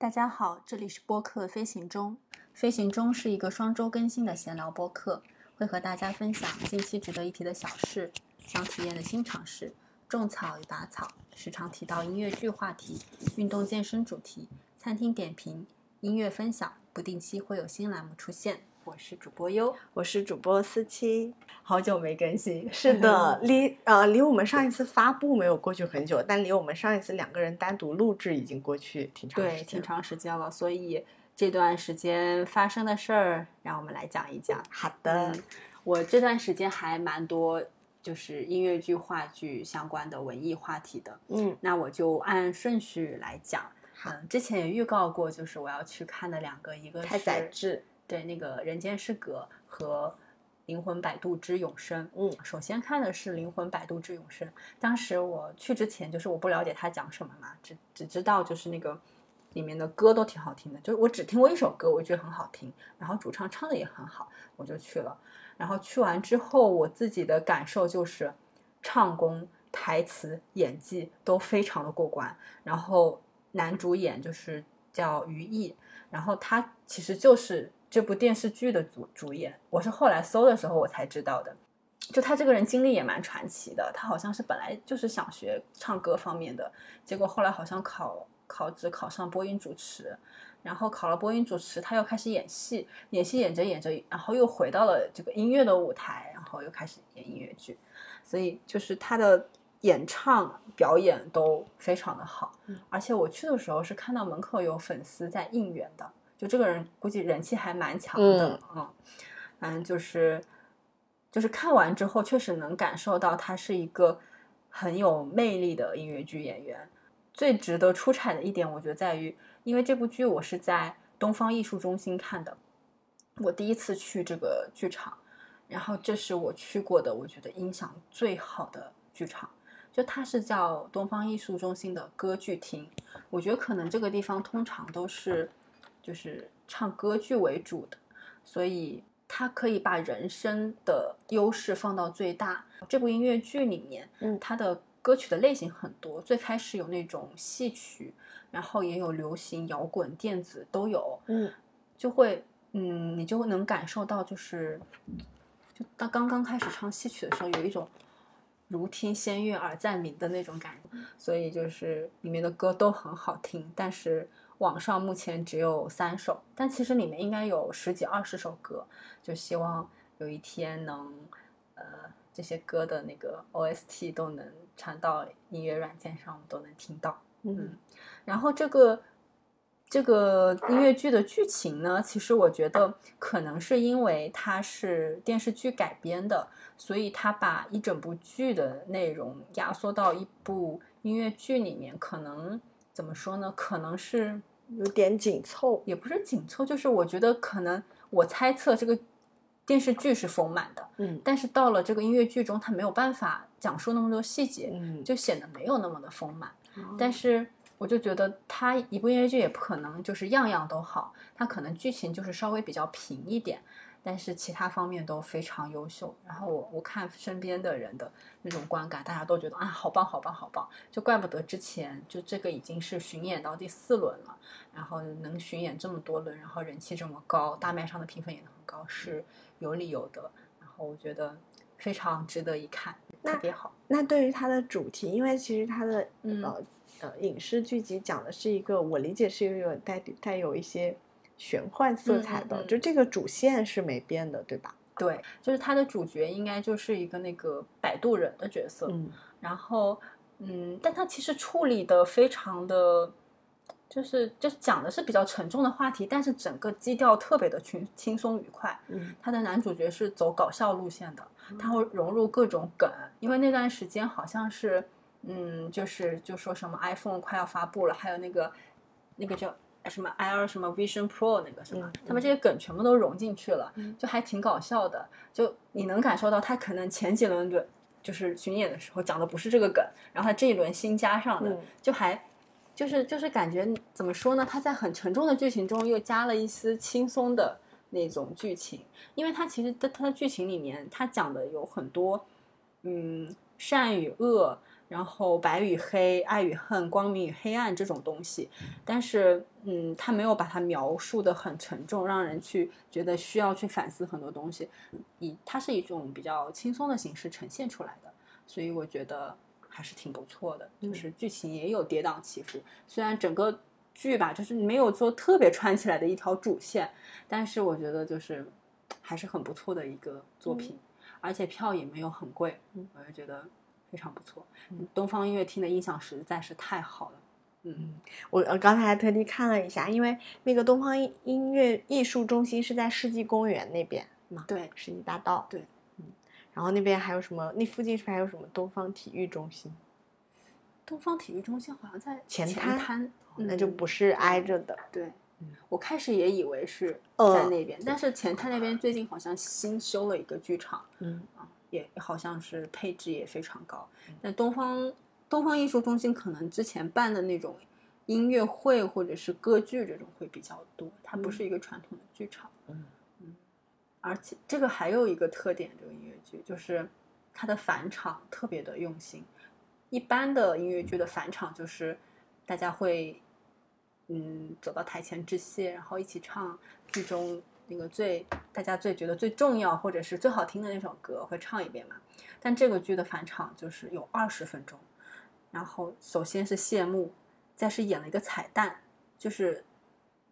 大家好，这里是播客飞行中。飞行中是一个双周更新的闲聊播客，会和大家分享近期值得一提的小事、想体验的新尝试、种草与拔草，时常提到音乐剧话题、运动健身主题、餐厅点评、音乐分享，不定期会有新栏目出现。我是主播优，我是主播思琪，好久没更新。是的，离呃离我们上一次发布没有过去很久，但离我们上一次两个人单独录制已经过去挺长时间，对，挺长时间了。所以这段时间发生的事儿，让我们来讲一讲。好的，我这段时间还蛮多，就是音乐剧、话剧相关的文艺话题的。嗯，那我就按顺序来讲。嗯，之前也预告过，就是我要去看的两个，一个是太宰治。对，那个人间失格和灵魂摆渡之永生。嗯，首先看的是灵魂摆渡之永生。当时我去之前，就是我不了解他讲什么嘛，只只知道就是那个里面的歌都挺好听的，就是我只听过一首歌，我觉得很好听，然后主唱唱的也很好，我就去了。然后去完之后，我自己的感受就是唱功、台词、演技都非常的过关。然后男主演就是叫于毅，然后他其实就是。这部电视剧的主主演，我是后来搜的时候我才知道的。就他这个人经历也蛮传奇的，他好像是本来就是想学唱歌方面的，结果后来好像考考只考上播音主持，然后考了播音主持，他又开始演戏，演戏演着演着，然后又回到了这个音乐的舞台，然后又开始演音乐剧，所以就是他的演唱表演都非常的好，而且我去的时候是看到门口有粉丝在应援的。就这个人估计人气还蛮强的，嗯，嗯，就是就是看完之后，确实能感受到他是一个很有魅力的音乐剧演员。最值得出彩的一点，我觉得在于，因为这部剧我是在东方艺术中心看的，我第一次去这个剧场，然后这是我去过的，我觉得音响最好的剧场。就它是叫东方艺术中心的歌剧厅，我觉得可能这个地方通常都是。就是唱歌剧为主的，所以他可以把人声的优势放到最大。这部音乐剧里面，嗯，他的歌曲的类型很多，最开始有那种戏曲，然后也有流行、摇滚、电子都有，嗯，就会，嗯，你就能感受到，就是就当刚刚开始唱戏曲的时候，有一种如听仙乐耳暂明的那种感觉，所以就是里面的歌都很好听，但是。网上目前只有三首，但其实里面应该有十几二十首歌，就希望有一天能，呃，这些歌的那个 OST 都能传到音乐软件上，我们都能听到。嗯，然后这个这个音乐剧的剧情呢，其实我觉得可能是因为它是电视剧改编的，所以它把一整部剧的内容压缩到一部音乐剧里面，可能怎么说呢？可能是。有点紧凑，也不是紧凑，就是我觉得可能我猜测这个电视剧是丰满的，嗯，但是到了这个音乐剧中，它没有办法讲述那么多细节，嗯，就显得没有那么的丰满。但是我就觉得，它一部音乐剧也不可能就是样样都好，它可能剧情就是稍微比较平一点。但是其他方面都非常优秀，然后我我看身边的人的那种观感，大家都觉得啊，好棒好棒好棒，就怪不得之前就这个已经是巡演到第四轮了，然后能巡演这么多轮，然后人气这么高，大麦上的评分也很高，是有理由的。然后我觉得非常值得一看，特别好。那对于它的主题，因为其实它的呃呃影视剧集讲的是一个，我理解是一个带带有一些。玄幻色彩的，就这个主线是没变的，对吧？对，就是他的主角应该就是一个那个摆渡人的角色，嗯，然后，嗯，但他其实处理的非常的，就是就是讲的是比较沉重的话题，但是整个基调特别的轻轻松愉快。嗯，他的男主角是走搞笑路线的，他会融入各种梗，因为那段时间好像是，嗯，就是就说什么 iPhone 快要发布了，还有那个那个叫。什么 Air 什么 Vision Pro 那个什么，他们这些梗全部都融进去了，就还挺搞笑的。就你能感受到他可能前几轮的，就是巡演的时候讲的不是这个梗，然后他这一轮新加上的，就还就是就是感觉怎么说呢？他在很沉重的剧情中又加了一丝轻松的那种剧情，因为他其实在他的剧情里面，他讲的有很多嗯善与恶，然后白与黑、爱与恨、光明与黑暗这种东西，但是嗯，他没有把它描述的很沉重，让人去觉得需要去反思很多东西，以它是一种比较轻松的形式呈现出来的，所以我觉得还是挺不错的，就是剧情也有跌宕起伏，虽然整个剧吧就是没有做特别串起来的一条主线，但是我觉得就是还是很不错的一个作品，而且票也没有很贵，我就觉得。非常不错，东方音乐厅的音响实在是太好了。嗯，我我刚才还特地看了一下，因为那个东方音乐艺术中心是在世纪公园那边嘛，对，世纪大道，对，嗯，然后那边还有什么？那附近是不是还有什么东方体育中心？东方体育中心好像在前滩，那就不是挨着的。对，我开始也以为是在那边，但是前滩那边最近好像新修了一个剧场。嗯啊。也好像是配置也非常高，那东方东方艺术中心可能之前办的那种音乐会或者是歌剧这种会比较多，它不是一个传统的剧场。嗯嗯，而且这个还有一个特点，这个音乐剧就是它的返场特别的用心。一般的音乐剧的返场就是大家会嗯走到台前致谢，然后一起唱剧中。那个最大家最觉得最重要或者是最好听的那首歌会唱一遍嘛？但这个剧的返场就是有二十分钟，然后首先是谢幕，再是演了一个彩蛋，就是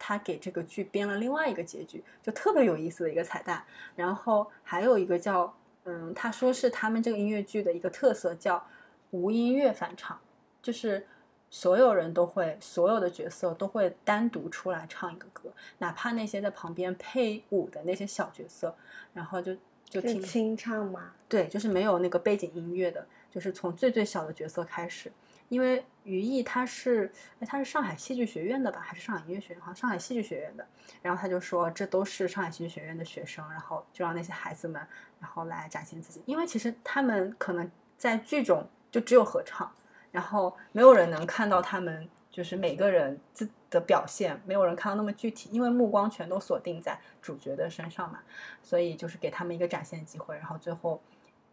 他给这个剧编了另外一个结局，就特别有意思的一个彩蛋。然后还有一个叫嗯，他说是他们这个音乐剧的一个特色叫无音乐返场，就是。所有人都会，所有的角色都会单独出来唱一个歌，哪怕那些在旁边配舞的那些小角色，然后就就听清唱吗？对，就是没有那个背景音乐的，就是从最最小的角色开始。因为于毅他是，哎，他是上海戏剧学院的吧，还是上海音乐学院？好像上海戏剧学院的。然后他就说，这都是上海戏剧学院的学生，然后就让那些孩子们，然后来展现自己。因为其实他们可能在剧中就只有合唱。然后没有人能看到他们，就是每个人自的表现，没有人看到那么具体，因为目光全都锁定在主角的身上嘛，所以就是给他们一个展现机会。然后最后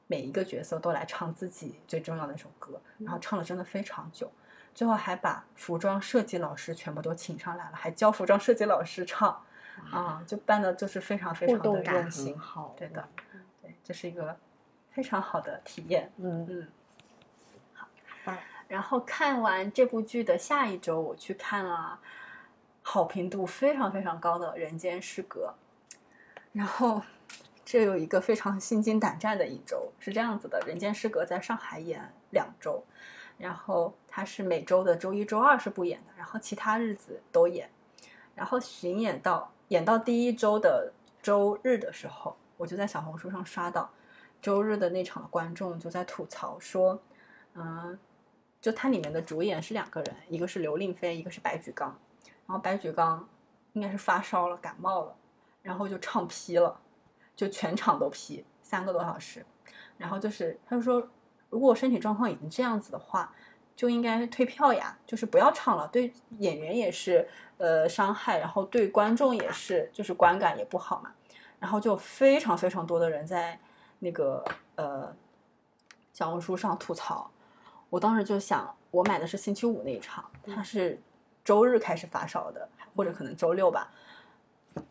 每一个角色都来唱自己最重要的一首歌，然后唱了真的非常久，最后还把服装设计老师全部都请上来了，还教服装设计老师唱，啊，就办的就是非常非常的用心，好，对的，对，这是一个非常好的体验，嗯。嗯。然后看完这部剧的下一周，我去看了好评度非常非常高的《人间失格》。然后这有一个非常心惊胆战的一周，是这样子的：《人间失格》在上海演两周，然后它是每周的周一周二是不演的，然后其他日子都演。然后巡演到演到第一周的周日的时候，我就在小红书上刷到，周日的那场的观众就在吐槽说，嗯。就它里面的主演是两个人，一个是刘令飞，一个是白举纲。然后白举纲应该是发烧了，感冒了，然后就唱劈了，就全场都劈三个多小时。然后就是他就说，如果身体状况已经这样子的话，就应该退票呀，就是不要唱了，对演员也是呃伤害，然后对观众也是，就是观感也不好嘛。然后就非常非常多的人在那个呃小红书上吐槽。我当时就想，我买的是星期五那一场，他是周日开始发烧的，或者可能周六吧，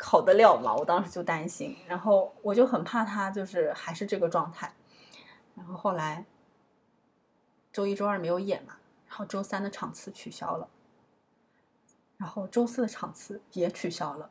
好得了吗？我当时就担心，然后我就很怕他就是还是这个状态。然后后来周一周二没有演嘛，然后周三的场次取消了，然后周四的场次也取消了，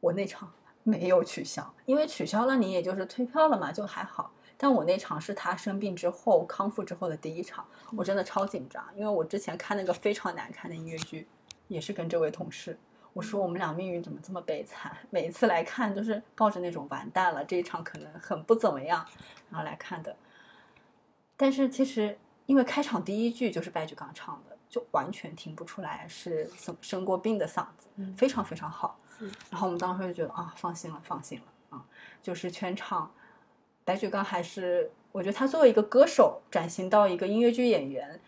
我那场没有取消，因为取消了你也就是退票了嘛，就还好。但我那场是他生病之后康复之后的第一场，我真的超紧张，因为我之前看那个非常难看的音乐剧，也是跟这位同事，我说我们俩命运怎么这么悲惨，每一次来看都是抱着那种完蛋了，这一场可能很不怎么样，然后来看的。但是其实因为开场第一句就是白举纲唱的，就完全听不出来是生生过病的嗓子，非常非常好。然后我们当时就觉得啊，放心了，放心了啊，就是全场。白举纲还是，我觉得他作为一个歌手转型到一个音乐剧演员，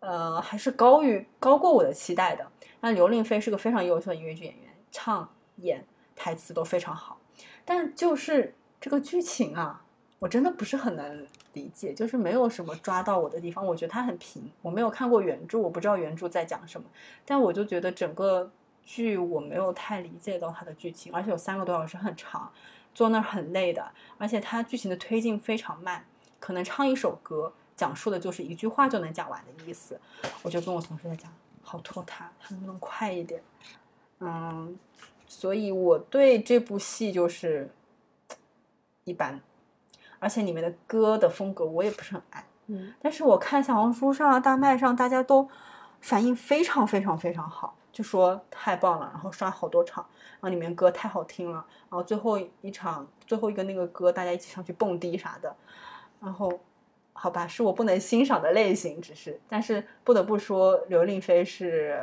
呃，还是高于高过我的期待的。那刘令飞是个非常优秀的音乐剧演员，唱演台词都非常好，但就是这个剧情啊，我真的不是很能理解，就是没有什么抓到我的地方。我觉得他很平，我没有看过原著，我不知道原著在讲什么，但我就觉得整个剧我没有太理解到它的剧情，而且有三个多小时很长，坐那儿很累的，而且它剧情的推进非常慢，可能唱一首歌讲述的就是一句话就能讲完的意思。我就跟我同事在讲，好拖沓，它能不能快一点？嗯，所以我对这部戏就是一般。而且里面的歌的风格我也不是很爱，嗯，但是我看小红书上、大麦上，大家都反应非常非常非常好，就说太棒了，然后刷好多场，然后里面歌太好听了，然后最后一场最后一个那个歌，大家一起上去蹦迪啥的，然后好吧，是我不能欣赏的类型，只是，但是不得不说，刘令飞是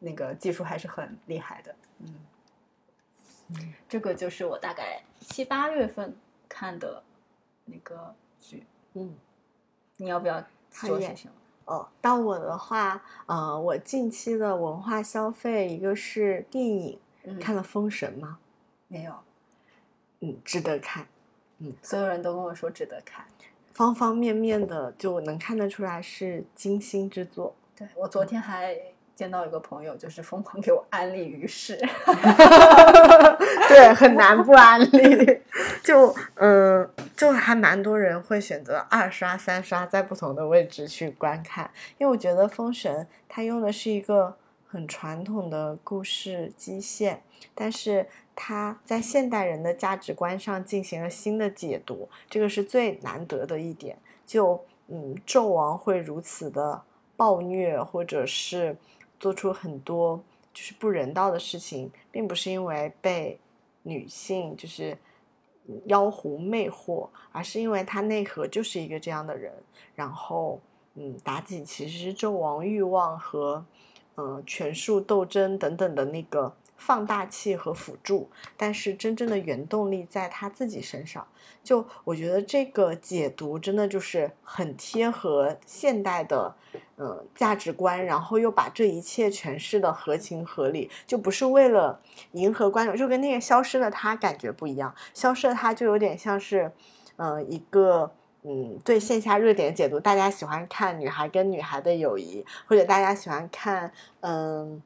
那个技术还是很厉害的，嗯，这个就是我大概七八月份看的。那个剧，嗯，你要不要说些什么？哦，到我的话，呃，我近期的文化消费，一个是电影，看了《封神》吗？没有，嗯，值得看，嗯，所有人都跟我说值得看，方方面面的就能看得出来是精心之作。对我昨天还。见到一个朋友，就是疯狂给我安利于是，对，很难不安利。就嗯，就还蛮多人会选择二刷、三刷，在不同的位置去观看，因为我觉得《封神》它用的是一个很传统的故事基线，但是它在现代人的价值观上进行了新的解读，这个是最难得的一点。就嗯，纣王会如此的暴虐，或者是。做出很多就是不人道的事情，并不是因为被女性就是妖狐魅惑，而是因为他内核就是一个这样的人。然后，嗯，妲己其实是纣王欲望和嗯权术斗争等等的那个。放大器和辅助，但是真正的原动力在他自己身上。就我觉得这个解读真的就是很贴合现代的，嗯，价值观，然后又把这一切诠释的合情合理，就不是为了迎合观众，就跟那个消失的他感觉不一样。消失的他就有点像是，嗯，一个嗯对线下热点解读，大家喜欢看女孩跟女孩的友谊，或者大家喜欢看嗯。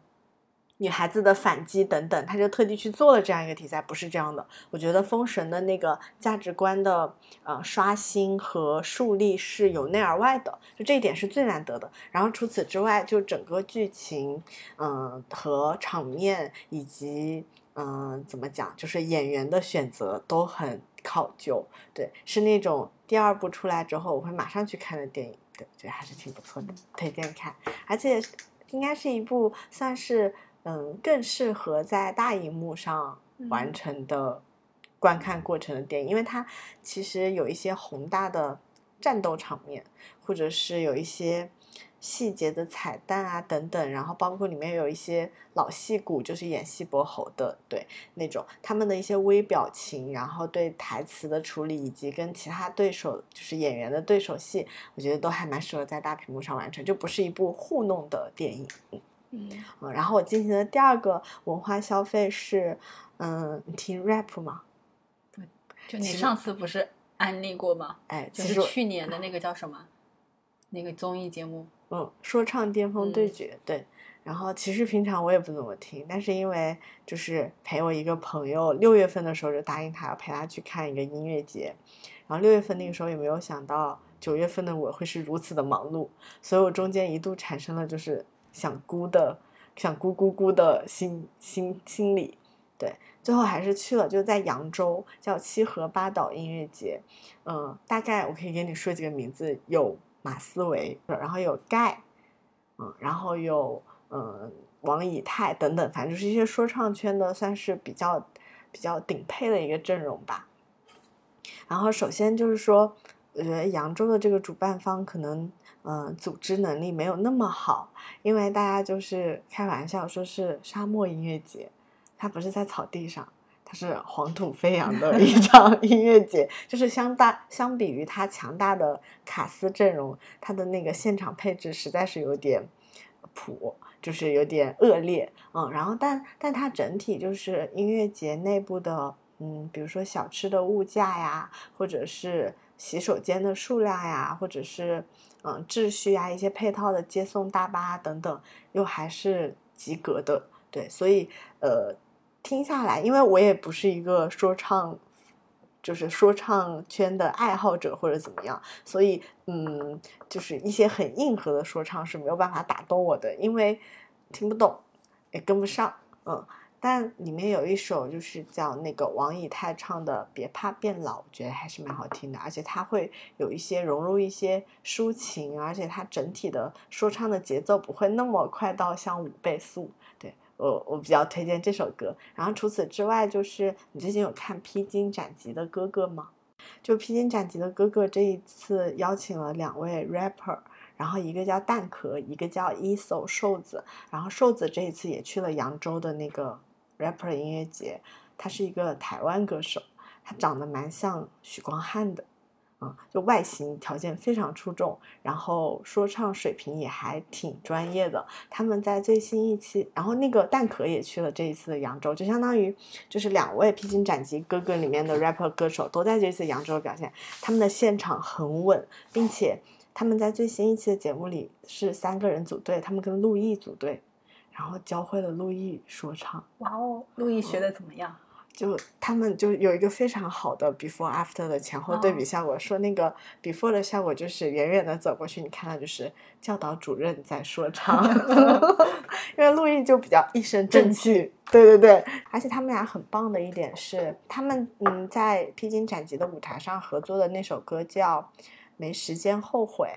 女孩子的反击等等，他就特地去做了这样一个题材，不是这样的。我觉得《封神》的那个价值观的呃刷新和树立是由内而外的，就这一点是最难得的。然后除此之外，就整个剧情，嗯和场面以及嗯怎么讲，就是演员的选择都很考究。对，是那种第二部出来之后我会马上去看的电影。对，觉得还是挺不错的，推荐看。而且应该是一部算是。嗯，更适合在大荧幕上完成的观看过程的电影，因为它其实有一些宏大的战斗场面，或者是有一些细节的彩蛋啊等等，然后包括里面有一些老戏骨，就是演戏伯侯的，对那种他们的一些微表情，然后对台词的处理，以及跟其他对手就是演员的对手戏，我觉得都还蛮适合在大屏幕上完成，就不是一部糊弄的电影。嗯，然后我进行的第二个文化消费是，嗯，听 rap 吗？对，就你上次不是安利过吗？哎，就是去年的那个叫什么？那个综艺节目？嗯，说唱巅峰对决。对，然后其实平常我也不怎么听，但是因为就是陪我一个朋友，六月份的时候就答应他要陪他去看一个音乐节，然后六月份那个时候也没有想到九月份的我会是如此的忙碌，所以我中间一度产生了就是。想咕的，想咕咕咕的心心心理，对，最后还是去了，就在扬州叫七河八岛音乐节，嗯，大概我可以给你说几个名字，有马思唯，然后有盖，嗯，然后有嗯王以太等等，反正就是一些说唱圈的，算是比较比较顶配的一个阵容吧。然后首先就是说，我觉得扬州的这个主办方可能。嗯，组织能力没有那么好，因为大家就是开玩笑说是沙漠音乐节，它不是在草地上，它是黄土飞扬的一 场音乐节，就是相大相比于它强大的卡斯阵容，它的那个现场配置实在是有点普，就是有点恶劣，嗯，然后但但它整体就是音乐节内部的嗯，比如说小吃的物价呀，或者是洗手间的数量呀，或者是嗯秩序啊，一些配套的接送大巴等等，又还是及格的。对，所以呃，听下来，因为我也不是一个说唱。就是说唱圈的爱好者或者怎么样，所以嗯，就是一些很硬核的说唱是没有办法打动我的，因为听不懂，也跟不上，嗯。但里面有一首就是叫那个王以太唱的《别怕变老》，我觉得还是蛮好听的，而且它会有一些融入一些抒情，而且它整体的说唱的节奏不会那么快到像五倍速，对。我我比较推荐这首歌，然后除此之外，就是你最近有看《披荆斩棘的哥哥》吗？就《披荆斩棘的哥哥》这一次邀请了两位 rapper，然后一个叫蛋壳，一个叫 ESO 瘦子，然后瘦子这一次也去了扬州的那个 rapper 音乐节，他是一个台湾歌手，他长得蛮像许光汉的。嗯，就外形条件非常出众，然后说唱水平也还挺专业的。他们在最新一期，然后那个蛋壳也去了这一次的扬州，就相当于就是两位披荆斩棘哥哥里面的 rapper 歌手都在这次扬州表现。他们的现场很稳，并且他们在最新一期的节目里是三个人组队，他们跟陆毅组队，然后教会了陆毅说唱。哇哦，陆毅学的怎么样？就他们就有一个非常好的 before after 的前后对比效果，说那个 before 的效果就是远远的走过去，你看到就是教导主任在说唱，因为陆毅就比较一身正气，对对对，而且他们俩很棒的一点是，他们嗯在披荆斩棘的舞台上合作的那首歌叫没时间后悔，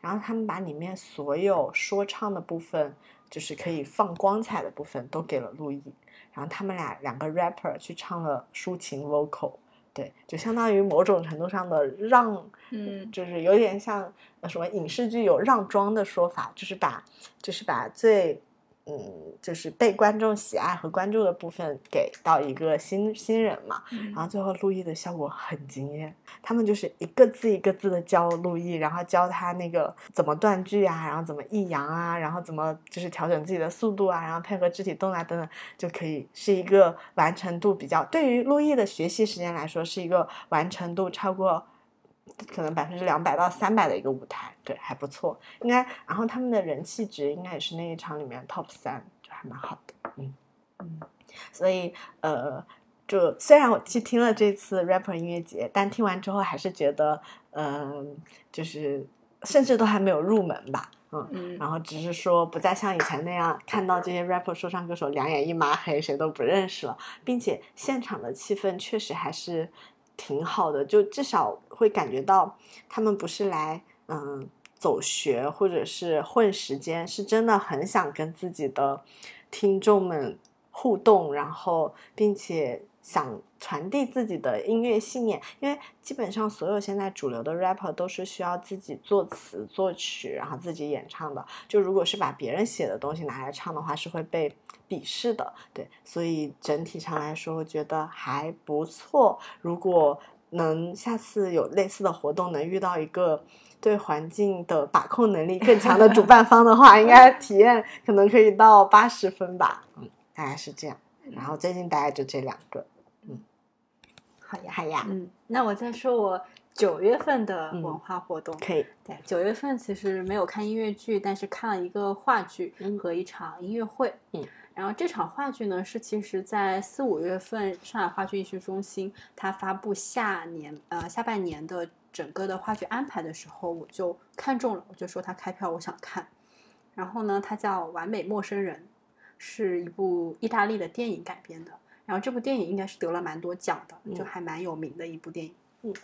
然后他们把里面所有说唱的部分，就是可以放光彩的部分都给了陆毅。然后他们俩两个 rapper 去唱了抒情 vocal，对，就相当于某种程度上的让，嗯，就是有点像什么影视剧有让妆的说法，就是把，就是把最。嗯，就是被观众喜爱和关注的部分给到一个新新人嘛，然后最后陆毅的效果很惊艳。他们就是一个字一个字的教陆毅，然后教他那个怎么断句啊，然后怎么抑扬啊，然后怎么就是调整自己的速度啊，然后配合肢体动啊等等，就可以是一个完成度比较。对于陆毅的学习时间来说，是一个完成度超过。可能百分之两百到三百的一个舞台，对，还不错，应该。然后他们的人气值应该也是那一场里面 top 三，就还蛮好的。嗯嗯，所以呃，就虽然我去听了这次 rapper 音乐节，但听完之后还是觉得，嗯，就是甚至都还没有入门吧。嗯嗯。然后只是说不再像以前那样看到这些 rapper 说唱歌手两眼一抹黑，谁都不认识了，并且现场的气氛确实还是。挺好的，就至少会感觉到他们不是来嗯走学或者是混时间，是真的很想跟自己的听众们互动，然后并且想传递自己的音乐信念。因为基本上所有现在主流的 rapper 都是需要自己作词作曲，然后自己演唱的。就如果是把别人写的东西拿来唱的话，是会被。鄙视的，对，所以整体上来说，我觉得还不错。如果能下次有类似的活动，能遇到一个对环境的把控能力更强的主办方的话，应该 体验可能可以到八十分吧。嗯，大概是这样。然后最近大概就这两个。嗯，好呀，好呀。嗯，那我再说我九月份的文化活动。可以。对，九月份其实没有看音乐剧，但是看了一个话剧和一场音乐会。嗯。然后这场话剧呢，是其实在四五月份上海话剧艺术中心它发布下年呃下半年的整个的话剧安排的时候，我就看中了，我就说它开票，我想看。然后呢，它叫《完美陌生人》，是一部意大利的电影改编的。然后这部电影应该是得了蛮多奖的，就还蛮有名的一部电影。嗯。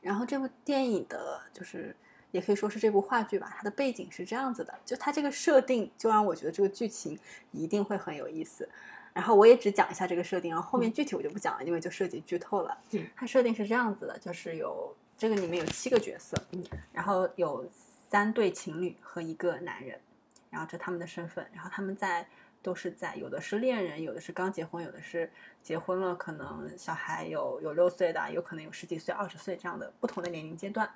然后这部电影的就是。也可以说是这部话剧吧，它的背景是这样子的，就它这个设定就让我觉得这个剧情一定会很有意思。然后我也只讲一下这个设定，然后后面具体我就不讲了，因为就涉及剧透了。嗯，它设定是这样子的，就是有这个里面有七个角色，嗯，然后有三对情侣和一个男人，然后这他们的身份，然后他们在都是在有的是恋人，有的是刚结婚，有的是结婚了，可能小孩有有六岁的，有可能有十几岁、二十岁这样的不同的年龄阶段。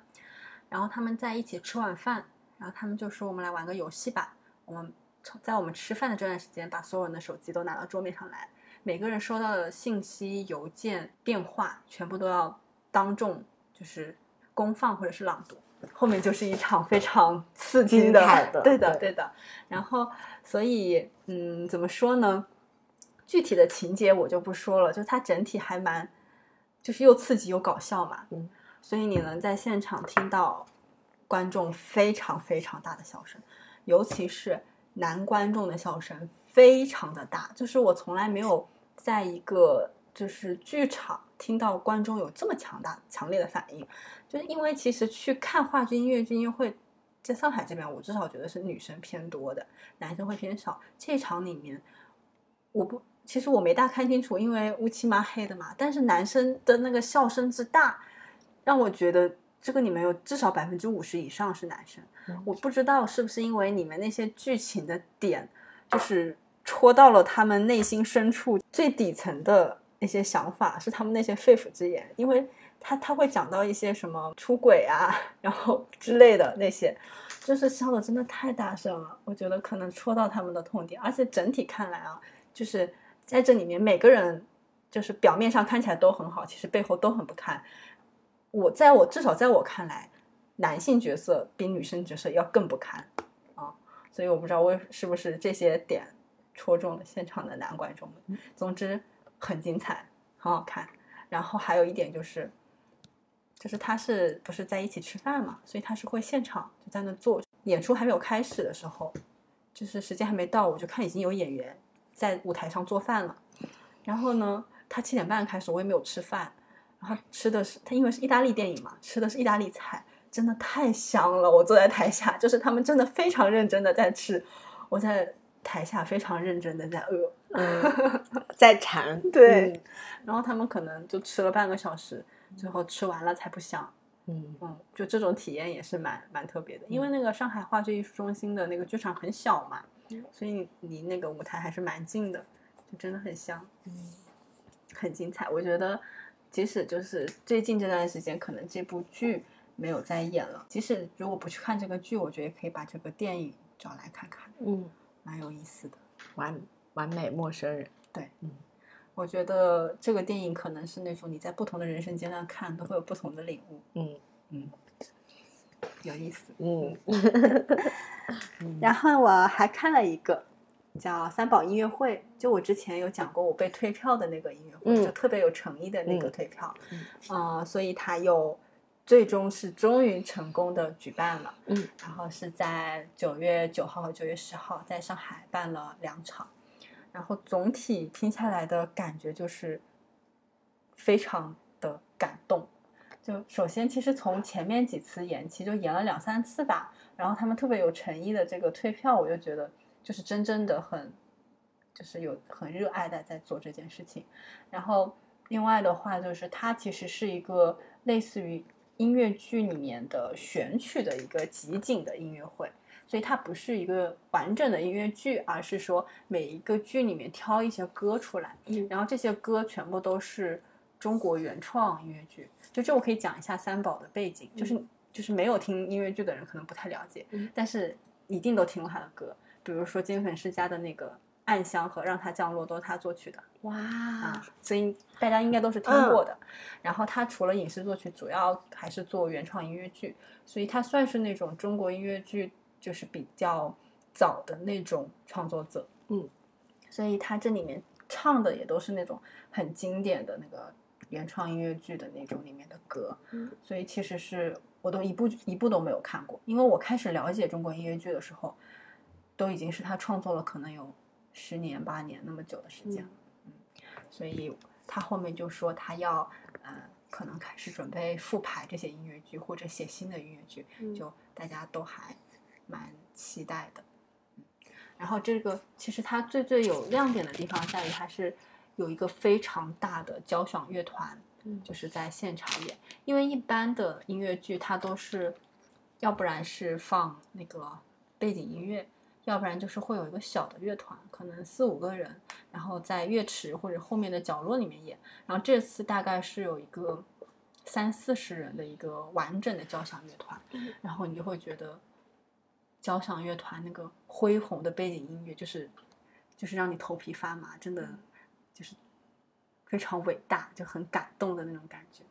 然后他们在一起吃晚饭，然后他们就说：“我们来玩个游戏吧，我们在我们吃饭的这段时间，把所有人的手机都拿到桌面上来，每个人收到的信息、邮件、电话，全部都要当众就是公放或者是朗读。后面就是一场非常刺激的，对的，对的。然后，所以，嗯，怎么说呢？具体的情节我就不说了，就它整体还蛮，就是又刺激又搞笑嘛。嗯。所以你能在现场听到观众非常非常大的笑声，尤其是男观众的笑声非常的大，就是我从来没有在一个就是剧场听到观众有这么强大、强烈的反应。就是因为其实去看话剧、音乐剧音乐会，在上海这边，我至少觉得是女生偏多的，男生会偏少。这场里面，我不，其实我没大看清楚，因为乌漆嘛黑的嘛。但是男生的那个笑声之大，让我觉得这个里面有至少百分之五十以上是男生。我不知道是不是因为你们那些剧情的点，就是戳到了他们内心深处最底层的那些想法，是他们那些肺腑之言，因为。他他会讲到一些什么出轨啊，然后之类的那些，就是笑的真的太大声了，我觉得可能戳到他们的痛点。而且整体看来啊，就是在这里面每个人，就是表面上看起来都很好，其实背后都很不堪。我在我至少在我看来，男性角色比女生角色要更不堪啊，所以我不知道为是不是这些点戳中了现场的男观众们。总之很精彩，很好看。然后还有一点就是。就是他是不是在一起吃饭嘛？所以他是会现场就在那做。演出还没有开始的时候，就是时间还没到，我就看已经有演员在舞台上做饭了。然后呢，他七点半开始，我也没有吃饭。然后吃的是他，因为是意大利电影嘛，吃的是意大利菜，真的太香了。我坐在台下，就是他们真的非常认真的在吃，我在台下非常认真的在饿，在馋。对，然后他们可能就吃了半个小时。最后吃完了才不香，嗯嗯，就这种体验也是蛮蛮特别的。因为那个上海话剧艺术中心的那个剧场很小嘛，所以离那个舞台还是蛮近的，就真的很香，嗯，很精彩。我觉得，即使就是最近这段时间，可能这部剧没有在演了，即使如果不去看这个剧，我觉得也可以把这个电影找来看看，嗯，蛮有意思的。完完美陌生人，对，嗯。我觉得这个电影可能是那种你在不同的人生阶段看都会有不同的领悟。嗯嗯，有意思。嗯，然后我还看了一个叫三宝音乐会，就我之前有讲过我被退票的那个音乐会，就特别有诚意的那个退票。嗯，所以他又最终是终于成功的举办了。嗯，然后是在九月九号和九月十号在上海办了两场。然后总体听下来的感觉就是非常的感动。就首先，其实从前面几次延期，就延了两三次吧。然后他们特别有诚意的这个退票，我就觉得就是真正的很，就是有很热爱的在做这件事情。然后另外的话，就是它其实是一个类似于音乐剧里面的选曲的一个集锦的音乐会。所以它不是一个完整的音乐剧，而是说每一个剧里面挑一些歌出来，然后这些歌全部都是中国原创音乐剧。就这我可以讲一下三宝的背景，就是就是没有听音乐剧的人可能不太了解，但是一定都听过他的歌，比如说金粉世家的那个《暗香》和《让它降落》都是他作曲的。哇，啊，所以大家应该都是听过的。然后他除了影视作曲，主要还是做原创音乐剧，所以他算是那种中国音乐剧。就是比较早的那种创作者，嗯，所以他这里面唱的也都是那种很经典的那个原创音乐剧的那种里面的歌，嗯，所以其实是我都一部一部都没有看过，因为我开始了解中国音乐剧的时候，都已经是他创作了可能有十年八年那么久的时间了，嗯，所以他后面就说他要呃可能开始准备复排这些音乐剧或者写新的音乐剧，就大家都还。蛮期待的，嗯，然后这个其实它最最有亮点的地方在于它是有一个非常大的交响乐团，嗯，就是在现场演。因为一般的音乐剧它都是，要不然是放那个背景音乐，要不然就是会有一个小的乐团，可能四五个人，然后在乐池或者后面的角落里面演。然后这次大概是有一个三四十人的一个完整的交响乐团，然后你就会觉得。交响乐团那个恢宏的背景音乐，就是就是让你头皮发麻，真的就是非常伟大，就很感动的那种感觉。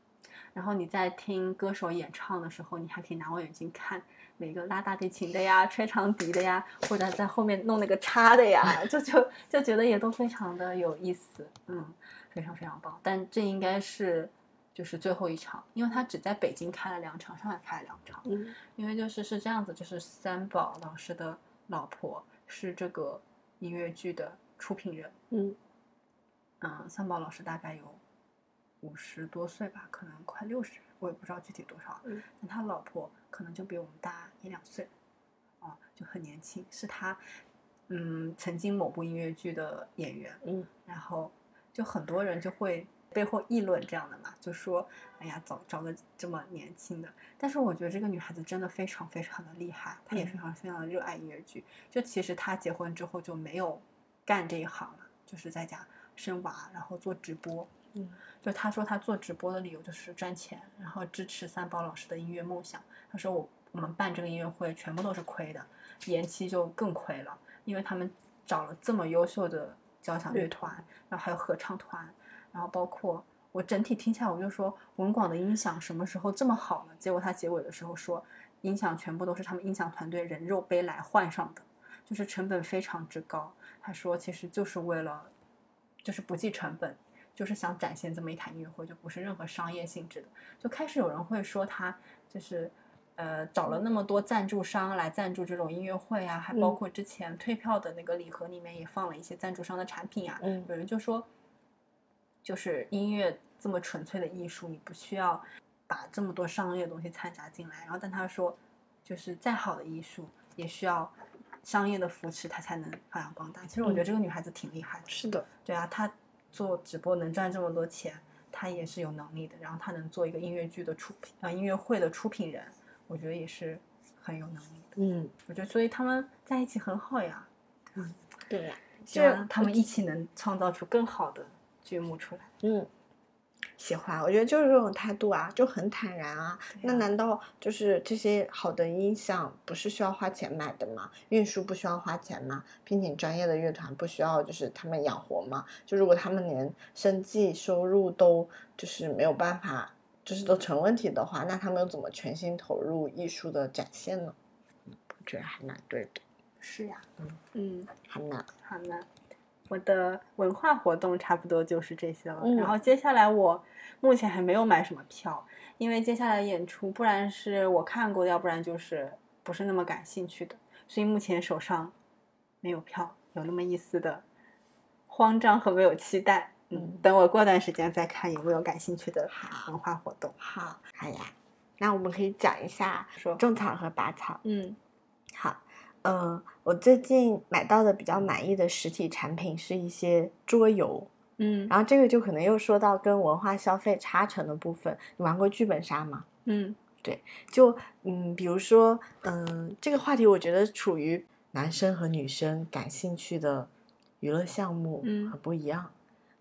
然后你在听歌手演唱的时候，你还可以拿望远镜看每个拉大提琴的呀、吹长笛的呀，或者在后面弄那个叉的呀，就就就觉得也都非常的有意思，嗯，非常非常棒。但这应该是就是最后一场，因为他只在北京开了两场，上海开了两场。嗯因为就是是这样子，就是三宝老师的老婆是这个音乐剧的出品人，嗯嗯，三宝老师大概有五十多岁吧，可能快六十，我也不知道具体多少。嗯，但他老婆可能就比我们大一两岁，啊，就很年轻，是他嗯曾经某部音乐剧的演员，嗯然后就很多人就会背后议论这样的嘛，就说哎呀找找个这么年轻的，但是我觉得这个女孩子真的非常非常的厉害，她也嗯非常非常的热爱音乐剧，就其实她结婚之后就没有干这一行了，就是在家生娃，然后做直播。嗯就他说他做直播的理由就是赚钱，然后支持三宝老师的音乐梦想。他说我我们办这个音乐会全部都是亏的，延期就更亏了，因为他们找了这么优秀的交响乐乐团，然后还有合唱团，然后包括我整体听下来，我就说文广的音响什么时候这么好了？结果他结尾的时候说，音响全部都是他们音响团队人肉背来换上的，就是成本非常之高。他说其实就是为了，就是不计成本，就是想展现这么一台音乐会，就不是任何商业性质的。就开始有人会说他就是。呃，找了那么多赞助商来赞助这种音乐会啊，还包嗯括之前退票的那个礼盒里面也放了一些赞助商的产品啊。嗯有人就说，就是音乐这么纯粹的艺术，你不需要把这么多商业的东西掺杂进来。然后，但他说，就是再好的艺术也需要商业的扶持，它才能发扬光大。其实我觉得嗯这个女孩子挺厉害的。是的，对啊，她做直播能赚这么多钱，他也是有能力的。然后他能做一个音乐剧的出品啊、音乐会的出品人，我觉得也是很有能力的。嗯我觉得，所以他们在一起很好呀。嗯对呀，希望他们一起能创造出更好的剧目出来。嗯。喜欢，我觉得就是这种态度啊，就很坦然啊。对那难道就是这些好的音响不是需要花钱买的吗？运输不需要花钱吗？聘请专业的乐团不需要就是他们养活吗？就如果他们连生计收入都就是没有办法，就是都成问题的话，那他们又怎么全心投入艺术的展现呢？我觉得还蛮对的，是呀，嗯嗯，还蛮好呢。我的文化活动差不多就是这些了。嗯然后接下来我目前还没有买什么票，因为接下来演出，不然是我看过的，要不然就是不是那么感兴趣的，所以目前手上没有票，有那么一丝的慌张和没有期待。嗯嗯，等我过段时间再看有没有感兴趣的文化活动。好，好呀。那我们可以讲一下说种草和拔草。嗯好，嗯，我最近买到的比较满意的实体产品是一些桌游，嗯然后这个就可能又说到跟文化消费差成的部分。你玩过剧本杀吗？嗯对就嗯，比如说，嗯，这个话题我觉得处于男生和女生感兴趣的娱乐项目嗯很不一样。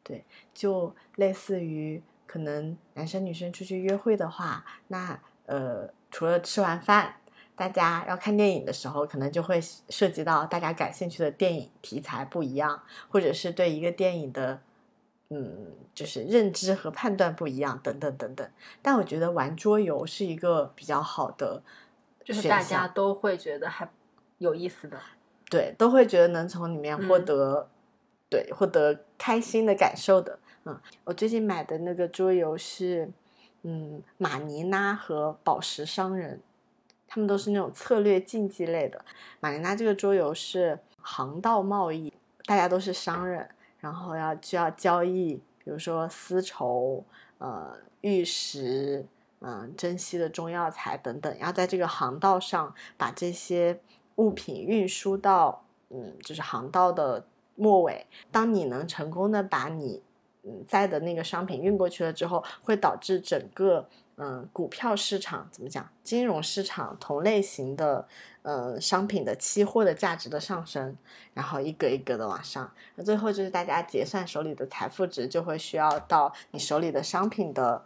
对，就类似于可能男生女生出去约会的话，那呃，除了吃完饭，大家要看电影的时候，可能就会涉及到大家感兴趣的电影题材不一样，或者是对一个电影的。嗯，就是认知和判断不一样，等等等等。但我觉得玩桌游是一个比较好的就是大家都会觉得还有意思的。对，都会觉得能从里面获嗯得、对获得开心的感受的。嗯，我最近买的那个桌游是嗯马尼拉和宝石商人，他们都是那种策略竞技类的。马尼拉这个桌游是航道贸易，大家都是商人，然后要就要交易，比如说丝绸、呃玉石。嗯，珍稀的中药材等等，要在这个航道上把这些物品运输到嗯，就是航道的末尾。当你能成功的把你嗯在的那个商品运过去了之后，会导致整个嗯股票市场怎么讲，金融市场同类型的呃商品的期货的价值的上升，然后一个一个的往上，那最后就是大家结算手里的财富值就会需要到你手里的商品的。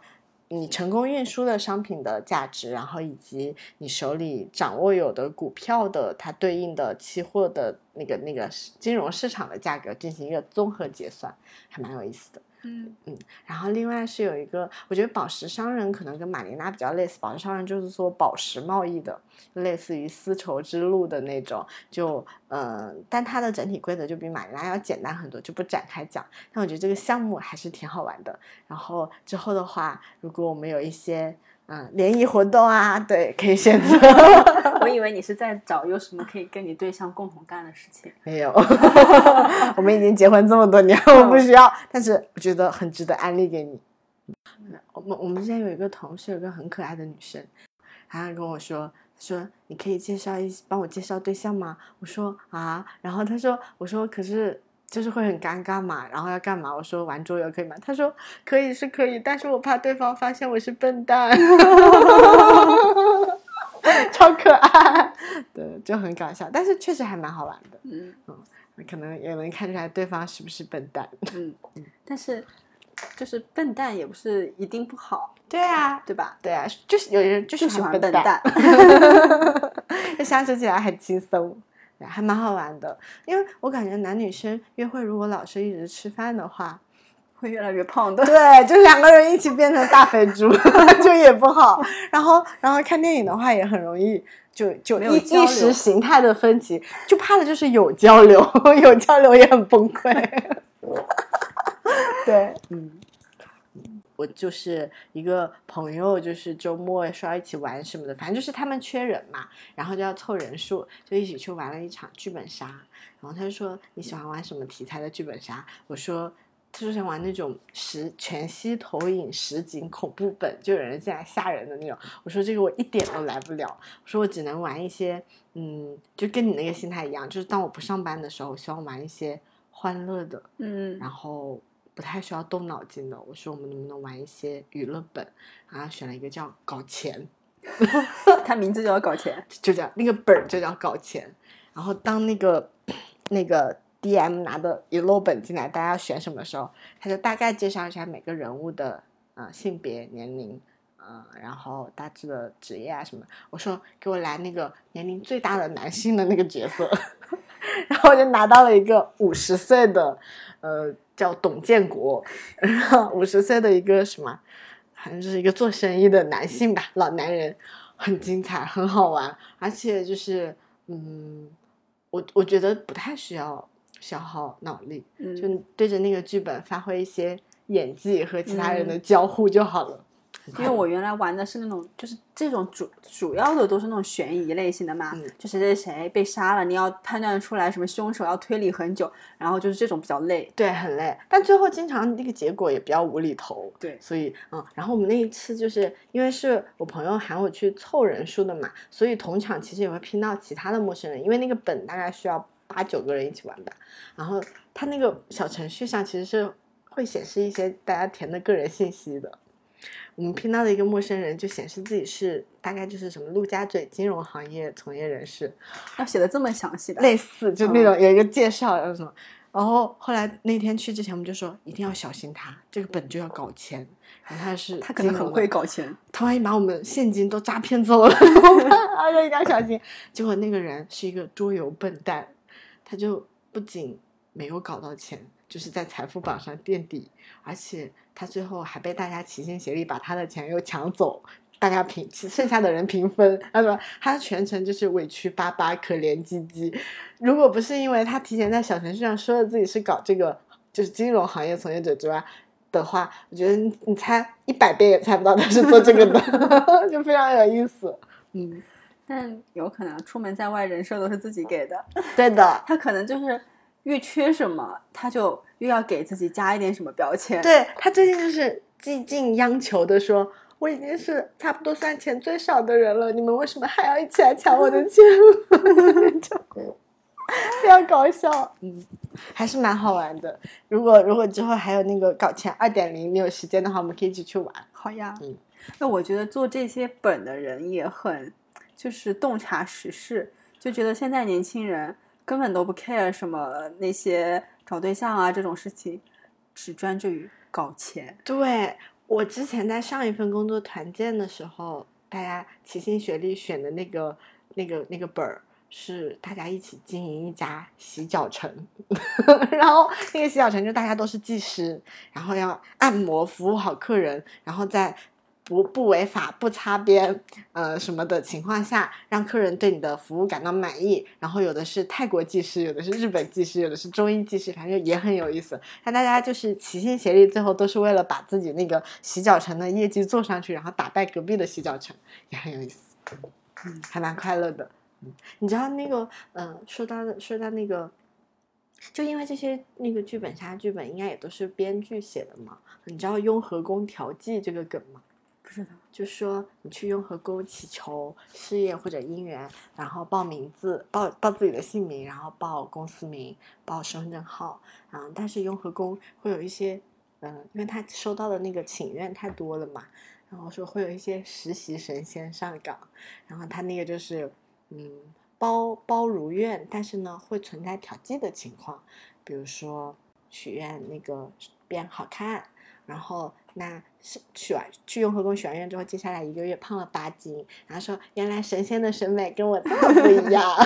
你成功运输的商品的价值，然后以及你手里掌握有的股票的它对应的期货的那个那个金融市场的价格进行一个综合结算，还蛮有意思的。嗯嗯，然后另外是有一个，我觉得宝石商人可能跟马尼拉比较类似，宝石商人就是说宝石贸易的，类似于丝绸之路的那种，就嗯，但它的整体规则就比马尼拉要简单很多，就不展开讲。但我觉得这个项目还是挺好玩的。然后之后的话，如果我们有一些嗯联谊活动啊，对，可以选择。我以为你是在找有什么可以跟你对象共同干的事情。没有，我们已经结婚这么多年，我不需要。但是我觉得很值得安利给你。我们我们之前有一个同事，有个很可爱的女生，她跟我说，说你可以介绍一帮我介绍对象吗？我说啊，然后她说，我说可是就是会很尴尬嘛，然后要干嘛？我说玩桌游可以吗？他说可以是可以，但是我怕对方发现我是笨蛋。超可爱，对，就很搞笑，但是确实还蛮好玩的。嗯嗯可能也能看出来对方是不是笨蛋。嗯，但是就是笨蛋也不是一定不好，对啊，对吧？对啊，就是有人就是喜欢笨笨蛋。就相处起来很轻松，对还蛮好玩的。因为我感觉男女生约会如果老是一直吃饭的话，会越来越胖的。对，就两个人一起变成大肥猪，就也不好。然后，然后看电影的话也很容易就就意没有交流意识形态的分歧，就怕的就是有交流，有交流也很崩溃。对，嗯。我就是一个朋友，就是周末说要一起玩什么的，反正就是他们缺人嘛，然后就要凑人数，就一起去玩了一场剧本杀。然后他就说你喜欢玩什么题材的剧本杀？我说他就想玩那种实全息投影实景恐怖本，就有人进来吓人的那种。我说这个我一点都来不了，我说我只能玩一些，嗯，就跟你那个心态一样，就是当我不上班的时候，我希望玩一些欢乐的，嗯然后不太需要动脑筋的。我说我们能不能玩一些娱乐本？然后选了一个叫搞钱 他名字就要搞钱。就叫那个本儿就叫搞钱。然后当那个那个 DM 拿的娱乐本进来，大家要选什么的时候，他就大概介绍一下每个人物的呃性别、年龄。嗯，然后大致的职业啊什么，我说给我来那个年龄最大的男性的那个角色，然后我就拿到了一个五十岁的，呃，叫董建国，然后五十岁的一个什么，反正就是一个做生意的男性吧，老男人，很精彩，很好玩，而且就是，嗯，我我觉得不太需要消耗脑力，嗯，就对着那个剧本发挥一些演技和其他人的交互就好了。因为我原来玩的是那种，就是这种主主要的都是那种悬疑类型的嘛，嗯就谁谁谁被杀了，你要判断出来什么凶手，要推理很久，然后就是这种比较累。对，很累，但最后经常那个结果也比较无厘头。对所以嗯，然后我们那一次就是因为是我朋友喊我去凑人数的嘛，所以同场其实也会拼到其他的陌生人，因为那个本大概需要八九个人一起玩吧。然后他那个小程序上其实是会显示一些大家填的个人信息的。我们拼到的一个陌生人就显示自己是大概就是什么陆家嘴金融行业从业人士，要写的这么详细的，类似就那种有一个介绍，然后什么。然后后来那天去之前，我们就说一定要小心他，这个本就要搞钱。然后他是他可能很会，搞钱。他万一把我们现金都诈骗走了怎么办？啊，一定要小心。结果那个人是一个桌游笨蛋，他就不仅没有搞到钱，就是在财富榜上垫底，而且他最后还被大家齐心协力把他的钱又抢走。大家平剩下的人平分，他说他全程就是委屈巴巴、可怜唧唧。如果不是因为他提前在小程序上说了自己是搞这个就是金融行业从业者之外的话，我觉得你你猜一百遍也猜不到他是做这个的，就非常有意思。嗯，但有可能出门在外人设都是自己给的，对的，他可能就是越缺什么，他就越要给自己加一点什么标签。，对他最近就是几近央求的说。我已经是差不多算钱最少的人了，你们为什么还要一起来抢我的钱？就 非常搞笑，嗯，还是蛮好玩的。如果如果之后还有那个搞钱二点零，你有时间的话，我们可以一起去玩。好呀。嗯，那我觉得做这些本的人也很，就是洞察时事，就觉得现在年轻人根本都不 care 什么那些找对象啊这种事情，只专注于搞钱。对我之前在上一份工作团建的时候，大家齐心协力选的那个、那个、那个本儿。是大家一起经营一家洗脚城，然后那个洗脚城就大家都是技师，然后要按摩服务好客人，然后再不不违法、不擦边呃什么的情况下，让客人对你的服务感到满意。然后有的是泰国技师，有的是日本技师，有的是中医技师，反正也很有意思。那大家就是齐心协力，最后都是为了把自己那个洗脚城的业绩做上去，然后打败隔壁的洗脚城，也很有意思，嗯，还蛮快乐的。你知道那个，呃，说到的，说到那个，就因为这些那个剧本杀剧本应该也都是编剧写的嘛？你知道雍和宫调剂这个梗吗？不知道，就说你去雍和宫祈求事业或者姻缘，然后报名字，报报自己的姓名，然后报公司名，报身份证号，啊，但是雍和宫会有一些，嗯，因为他收到的那个请愿太多了嘛，然后说会有一些实习神仙上岗，然后他那个就是。嗯，包包如愿，但是呢，会存在调剂的情况，比如说许愿那个变好看，然后那是许完去雍和宫许完愿之后，接下来一个月胖了八斤，然后说原来神仙的审美跟我这么不一样，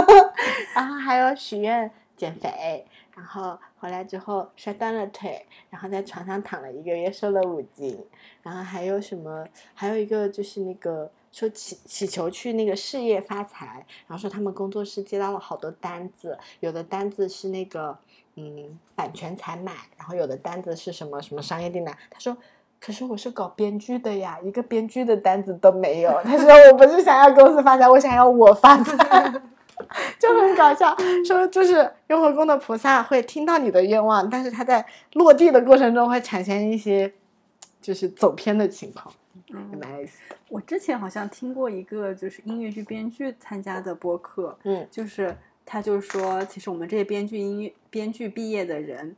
然后还有许愿减肥，然后回来之后摔断了腿，然后在床上躺了一个月，瘦了五斤，然后还有什么？还有一个就是那个。说祈祈求去那个事业发财，然后说他们工作室接到了好多单子，有的单子是那个嗯版权采买，然后有的单子是什么什么商业订单。他说，可是我是搞编剧的呀，一个编剧的单子都没有。他说我不是想要公司发财，我想要我发财，就很搞笑。说就是雍和宫的菩萨会听到你的愿望，但是他在落地的过程中会产生一些就是走偏的情况。Nice。我之前好像听过一个就是音乐剧编剧参加的播客，嗯，就是他就说，其实我们这些编剧音乐编剧毕业的人，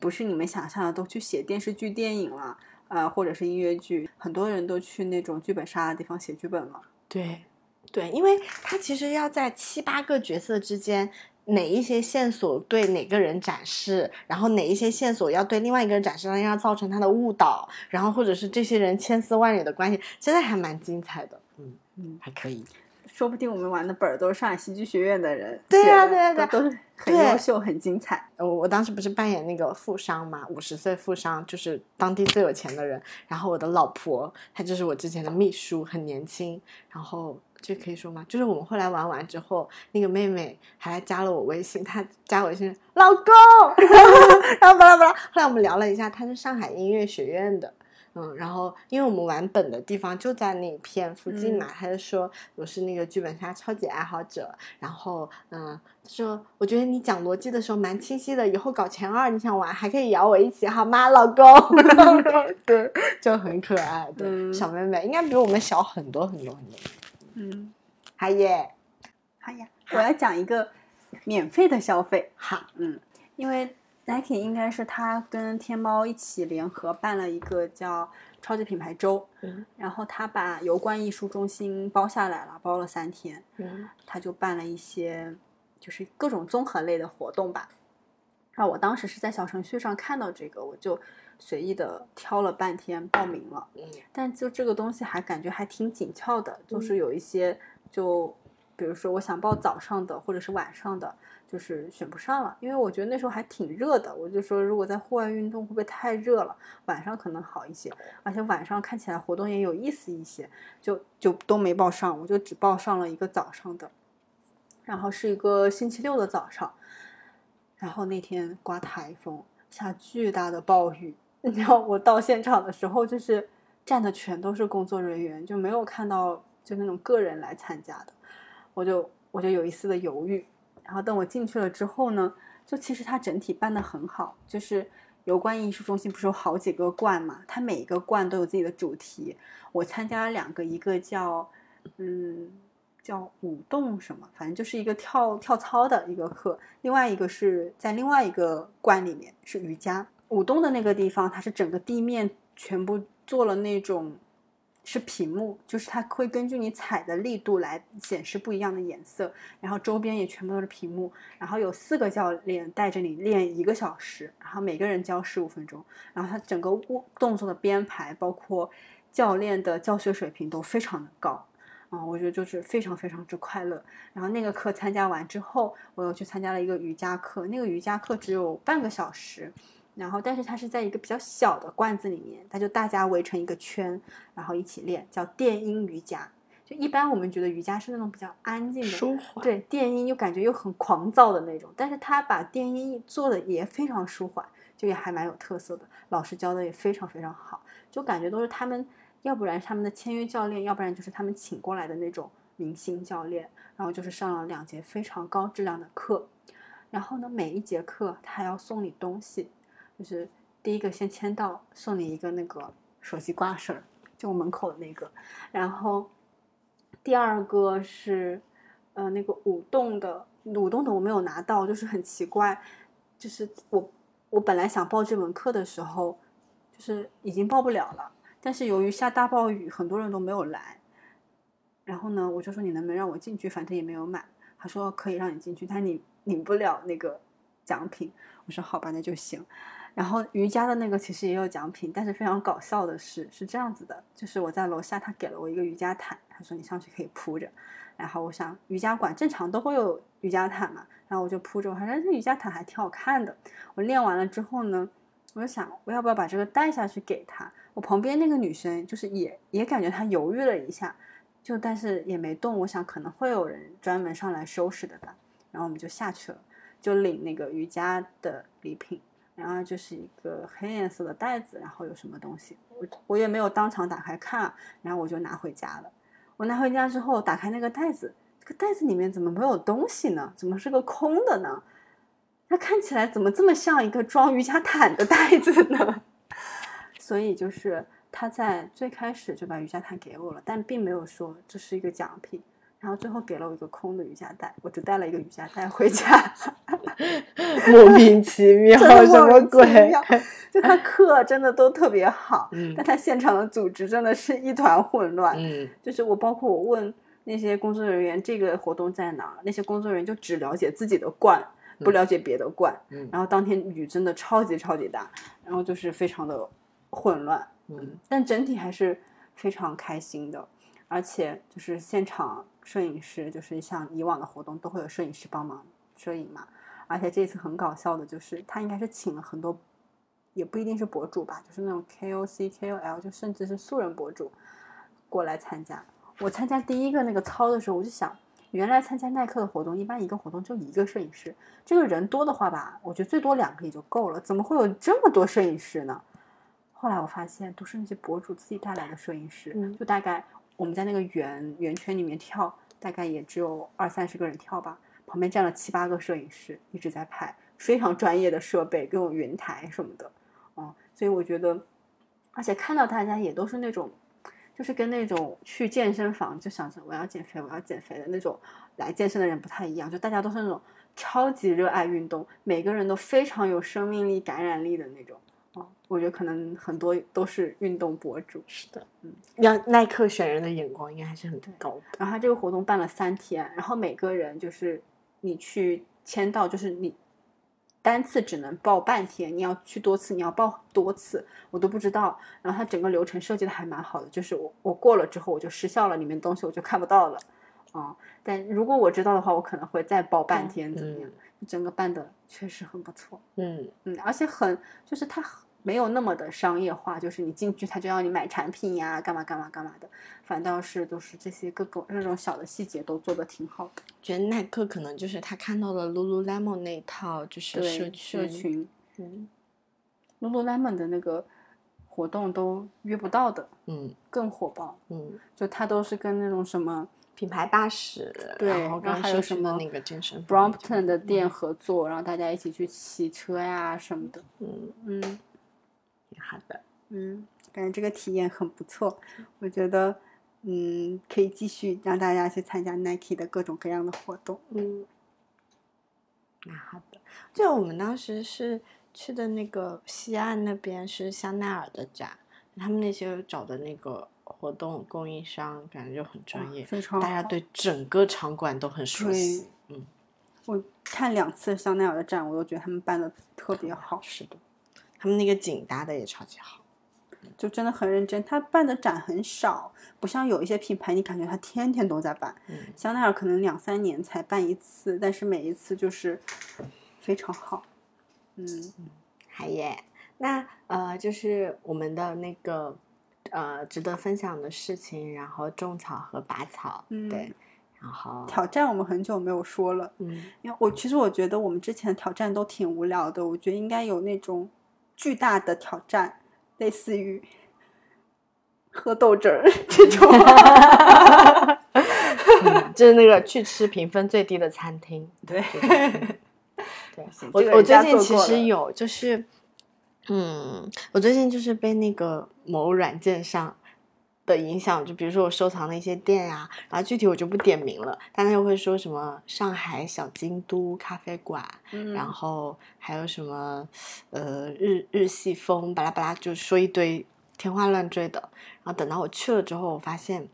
不是你们想象的都去写电视剧、电影了，呃，或者是音乐剧，很多人都去那种剧本杀的地方写剧本了。对，对，因为他其实要在七八个角色之间。哪一些线索对哪个人展示，然后哪一些线索要对另外一个人展示，要造成他的误导，然后或者是这些人千丝万缕的关系，真的还蛮精彩的。嗯嗯，还可以，说不定我们玩的本儿都是上海戏剧学院的人 对呀对呀对，都是很优秀很精彩。我我当时不是扮演那个富商嘛，五十岁富商，就是当地最有钱的人。然后我的老婆，她就是我之前的秘书，很年轻，然后。这可以说吗？就是我们后来玩完之后，那个妹妹还加了我微信，她加我微信老公，然后巴拉巴拉。后来我们聊了一下，她是上海音乐学院的，嗯，然后因为我们玩本的地方就在那片附近嘛，他就说我是那个剧本杀超级爱好者，然后嗯，说我觉得你讲逻辑的时候蛮清晰的，以后搞前二你想玩还可以邀我一起好吗，老公？对，就很可爱的小妹妹，应该比我们小很多很多很多。嗯，好耶，好呀！我要讲一个免费的消费。好，嗯，因为 Nike 应该是他跟天猫一起联合办了一个叫超级品牌周，嗯，然后他把油罐艺术中心包下来了，包了三天，嗯，他就办了一些就是各种综合类的活动吧。然后我当时是在小程序上看到这个，我就。随意的挑了半天报名了，但就这个东西还感觉还挺紧俏的，就是有一些就比如说我想报早上的或者是晚上的，就是选不上了，因为我觉得那时候还挺热的，我就说如果在户外运动会不会太热了，晚上可能好一些，而且晚上看起来活动也有意思一些，就就都没报上，我就只报上了一个早上的，然后是一个星期六的早上，然后那天刮台风，下巨大的暴雨。你知道我到现场的时候，就是站的全都是工作人员，就没有看到就那种个人来参加的，我就我就有一丝的犹豫。然后等我进去了之后呢，就其实它整体办的很好，就是油罐艺术中心不是有好几个罐嘛，它每一个罐都有自己的主题。我参加了两个，一个叫嗯叫舞动什么，反正就是一个跳跳操的一个课，另外一个是在另外一个罐里面是瑜伽。舞动的那个地方，它是整个地面全部做了那种是屏幕，就是它会根据你踩的力度来显示不一样的颜色，然后周边也全部都是屏幕，然后有四个教练带着你练一个小时，然后每个人教十五分钟，然后它整个动作的编排，包括教练的教学水平都非常的高，啊，我觉得就是非常非常之快乐。然后那个课参加完之后，我又去参加了一个瑜伽课，那个瑜伽课只有半个小时。然后，但是它是在一个比较小的罐子里面，它就大家围成一个圈，然后一起练，叫电音瑜伽。就一般我们觉得瑜伽是那种比较安静的，舒缓。对，电音又感觉又很狂躁的那种，但是他把电音做的也非常舒缓，就也还蛮有特色的。老师教的也非常非常好，就感觉都是他们，要不然他们的签约教练，要不然就是他们请过来的那种明星教练。然后就是上了两节非常高质量的课，然后呢，每一节课他还要送你东西。就是第一个先签到，送你一个那个手机挂绳，就我门口的那个。然后第二个是，呃，那个舞动的，舞动的我没有拿到，就是很奇怪。就是我我本来想报这门课的时候，就是已经报不了了，但是由于下大暴雨，很多人都没有来。然后呢，我就说你能不能让我进去，反正也没有买。他说可以让你进去，但你领不了那个奖品。我说好吧，那就行。然后瑜伽的那个其实也有奖品，但是非常搞笑的是是这样子的，就是我在楼下，他给了我一个瑜伽毯，他说你上去可以铺着。然后我想瑜伽馆正常都会有瑜伽毯嘛，然后我就铺着，我说这瑜伽毯还挺好看的。我练完了之后呢，我就想我要不要把这个带下去给他？我旁边那个女生就是也也感觉她犹豫了一下，就但是也没动。我想可能会有人专门上来收拾的吧。然后我们就下去了，就领那个瑜伽的礼品。然后就是一个黑颜色的袋子，然后有什么东西，我我也没有当场打开看，然后我就拿回家了。我拿回家之后，打开那个袋子，这个袋子里面怎么没有东西呢？怎么是个空的呢？它看起来怎么这么像一个装瑜伽毯的袋子呢？所以就是他在最开始就把瑜伽毯给我了，但并没有说这是一个奖品。然后最后给了我一个空的瑜伽袋，我只带了一个瑜伽袋回家，莫名其妙，什么鬼？就他课真的都特别好，但他现场的组织真的是一团混乱。嗯，就是我包括我问那些工作人员这个活动在哪，那些工作人员就只了解自己的罐，不了解别的罐。嗯，然后当天雨真的超级超级大，然后就是非常的混乱。嗯，但整体还是非常开心的，而且就是现场。摄影师就是像以往的活动都会有摄影师帮忙摄影嘛，而且这次很搞笑的就是他应该是请了很多，也不一定是博主吧，就是那种 KOC、KOL，就甚至是素人博主过来参加。我参加第一个那个操的时候，我就想，原来参加耐克的活动，一般一个活动就一个摄影师，这个人多的话吧，我觉得最多两个也就够了，怎么会有这么多摄影师呢？后来我发现都是那些博主自己带来的摄影师，就大概。我们在那个圆圆圈里面跳，大概也只有二三十个人跳吧。旁边站了七八个摄影师，一直在拍，非常专业的设备，各种云台什么的。哦，所以我觉得，而且看到大家也都是那种，就是跟那种去健身房就想着我要减肥，我要减肥的那种来健身的人不太一样。就大家都是那种超级热爱运动，每个人都非常有生命力、感染力的那种。哦，我觉得可能很多都是运动博主。是的，嗯，让耐克选人的眼光应该还是很高的。然后他这个活动办了三天，然后每个人就是你去签到，就是你单次只能报半天，你要去多次，你要报多次，我都不知道。然后它整个流程设计的还蛮好的，就是我我过了之后我就失效了，里面东西我就看不到了。啊，但如果我知道的话，我可能会再报半天，怎么样？整个办的确实很不错，嗯嗯，而且很就是它没有那么的商业化，就是你进去他就要你买产品呀，干嘛干嘛干嘛的，反倒是就是这些各个那种小的细节都做的挺好的。觉得耐克可能就是他看到了 Lululemon 那套就是社社群，嗯，Lululemon 的那个活动都约不到的，嗯，更火爆，嗯，就他都是跟那种什么。品牌大使，对，然后还有什么那个健身 Brompton 的店合作，然后大家一起去骑车呀什么的，嗯嗯，好的，嗯，感觉这个体验很不错，我觉得，嗯，可以继续让大家去参加 Nike 的各种各样的活动，嗯，那好的，就我们当时是去的那个西岸那边是香奈儿的展。他们那些找的那个活动供应商，感觉就很专业，非常大家对整个场馆都很熟悉。嗯，我看两次香奈儿的展，我都觉得他们办的特别好，是的，他们那个景搭的也超级好。就真的很认真。他办的展很少，不像有一些品牌，你感觉他天天都在办。嗯香奈儿可能两三年才办一次，但是每一次就是非常好。嗯，好耶，那呃，就是我们的那个呃值得分享的事情，然后种草和拔草，嗯对，然后挑战我们很久没有说了，嗯因为我其实我觉得我们之前的挑战都挺无聊的，我觉得应该有那种巨大的挑战，类似于喝豆汁儿这种。嗯就是那个去吃评分最低的餐厅。对，对，我我最近其实有，就是，嗯，我最近就是被那个某软件上的影响，就比如说我收藏的一些店呀、然后具体我就不点名了，但他又会说什么上海小京都咖啡馆，嗯然后还有什么呃日日系风，巴拉巴拉，就说一堆天花乱坠的。然后等到我去了之后，我发现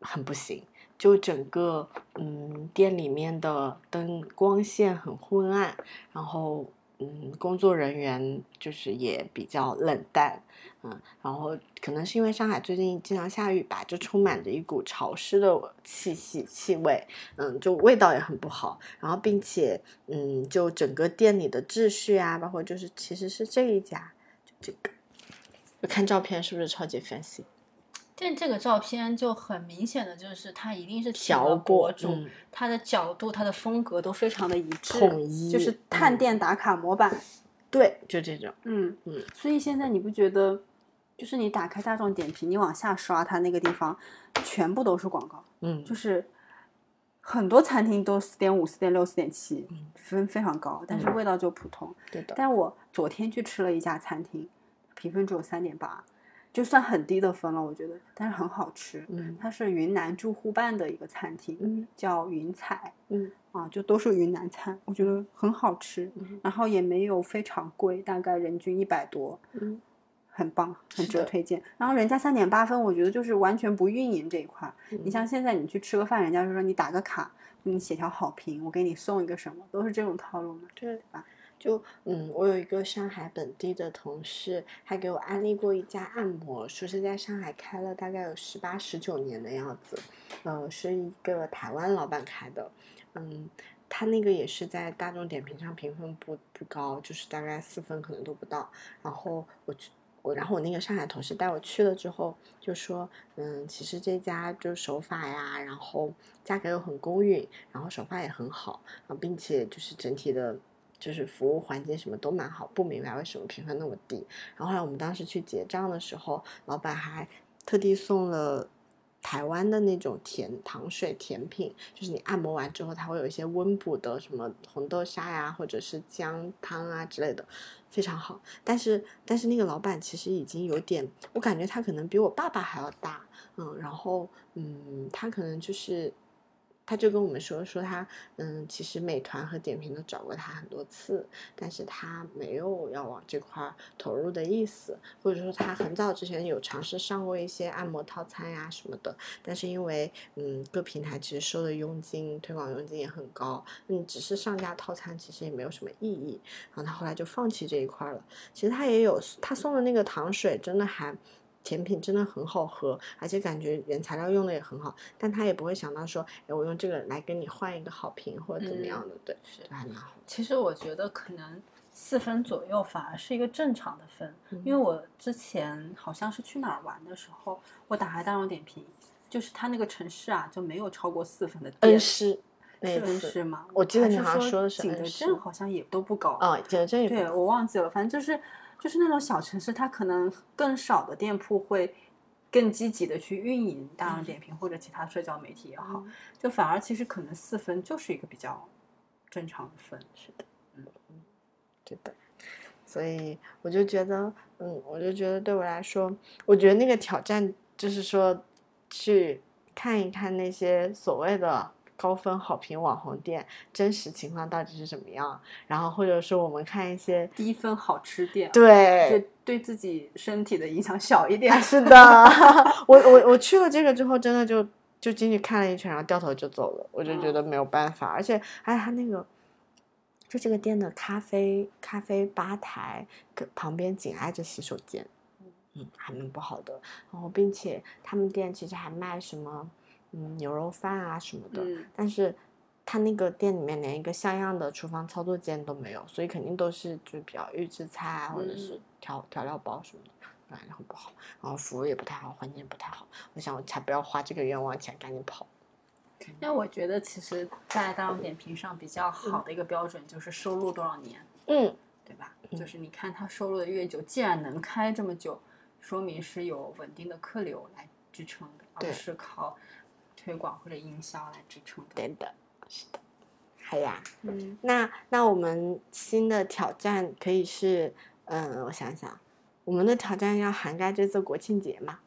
很不行，就整个嗯店里面的灯光线很昏暗，然后嗯工作人员就是也比较冷淡，嗯，然后可能是因为上海最近经常下雨吧，就充满着一股潮湿的气息气味，嗯，就味道也很不好，然后并且嗯就整个店里的秩序啊，包括就是其实是这一家就这个。就看照片是不是超级 fancy？但这个照片就很明显的就是它一定是请调过，主，嗯，他的角度、它的风格都非常的一致，统一就是探嗯店打卡模板。对，就这种，嗯嗯，所以现在你不觉得，就是你打开大众点评，你往下刷，它那个地方全部都是广告，嗯，就是很多餐厅都四点五、四点六、四点七嗯，分非常高，但是嗯味道就普通。对的，但我昨天去吃了一家餐厅，评分只有三点八，就算很低的分了，我觉得，但是很好吃。嗯。它是云南住户办的一个餐厅，嗯叫云彩。嗯。啊，就都是云南菜，我觉得很好吃，嗯。然后也没有非常贵，大概人均一百多，嗯，很棒，很值得推荐。然后人家三点八分，我觉得就是完全不运营这一块儿。你嗯像现在你去吃个饭，人家就说你打个卡，你写条好评，我给你送一个什么，都是这种套路嘛。对吧？就嗯，我有一个上海本地的同事，还给我安利过一家按摩，说是在上海开了大概有十八十九年的样子，呃，是一个台湾老板开的，嗯，他那个也是在大众点评上评分不不高，就是大概四分可能都不到。然后我去我，然后我那个上海同事带我去了之后，就说，嗯，其实这家就手法呀，然后价格又很公允，然后手法也很好，啊，并且就是整体的。就是服务环境什么都蛮好，不明白为什么评分那么低。然后后来我们当时去结账的时候，老板还特地送了台湾的那种甜糖水甜品，就是你按摩完之后，它会有一些温补的什么红豆沙呀，或者是姜汤啊之类的，非常好。但是但是那个老板其实已经有点，我感觉他可能比我爸爸还要大，嗯，然后嗯，他可能就是。他就跟我们说说他，嗯，其实美团和点评都找过他很多次，但是他没有要往这块投入的意思，或者说他很早之前有尝试上过一些按摩套餐呀什么的，但是因为嗯各平台其实收的佣金、推广佣金也很高，嗯，只是上架套餐其实也没有什么意义，然后他后来就放弃这一块了。其实他也有他送的那个糖水，真的还。甜品真的很好喝，而且感觉原材料用的也很好，但他也不会想到说，哎，我用这个来跟你换一个好评或者怎么样的，对，是就还蛮好。其实我觉得可能四分左右反而是一个正常的分，嗯因为我之前好像是去哪儿玩的时候，我打开大众点评，就是他那个城市啊就没有超过四分的店。恩施那是恩施吗？我记得你好像说说的是景德镇，好像也都不高。啊，这这对，我忘记了，反正就是就是那种小城市，它可能更少的店铺会更积极的去运营大众点评或者其他社交媒体也好，嗯就反而其实可能四分就是一个比较正常的分。是的，嗯嗯，对的。所以我就觉得，嗯，我就觉得对我来说，我觉得那个挑战就是说，去看一看那些所谓的高分好评网红店真实情况到底是怎么样，然后或者说我们看一些低分好吃店，对，就对自己身体的影响小一点。是的，我我我去了这个之后，真的就就进去看了一圈，然后掉头就走了，我就觉得没有办法，而且哎，他那个。就这个店的咖啡咖啡吧台旁边紧挨着洗手间，嗯，还蛮不好的。然后，并且他们店其实还卖什么，嗯，牛肉饭啊什么的。但是，他那个店里面连一个像样的厨房操作间都没有，所以肯定都是就比较预制菜啊，或者是调调料包什么的，然后不好。然后服务也不太好，环境不太好。我想，我才不要花这个冤枉钱，赶紧跑。那我觉得，其实，在大众点评上比较好的一个标准就是收录多少年，嗯，对吧？就是你看他收录的越久，既然能开这么久，说明是有稳定的客流来支撑的，而是靠推广或者营销来支撑的。对的，是的。好呀，嗯，那那我们新的挑战可以是，嗯，我想想，我们的挑战要涵盖这次国庆节吗？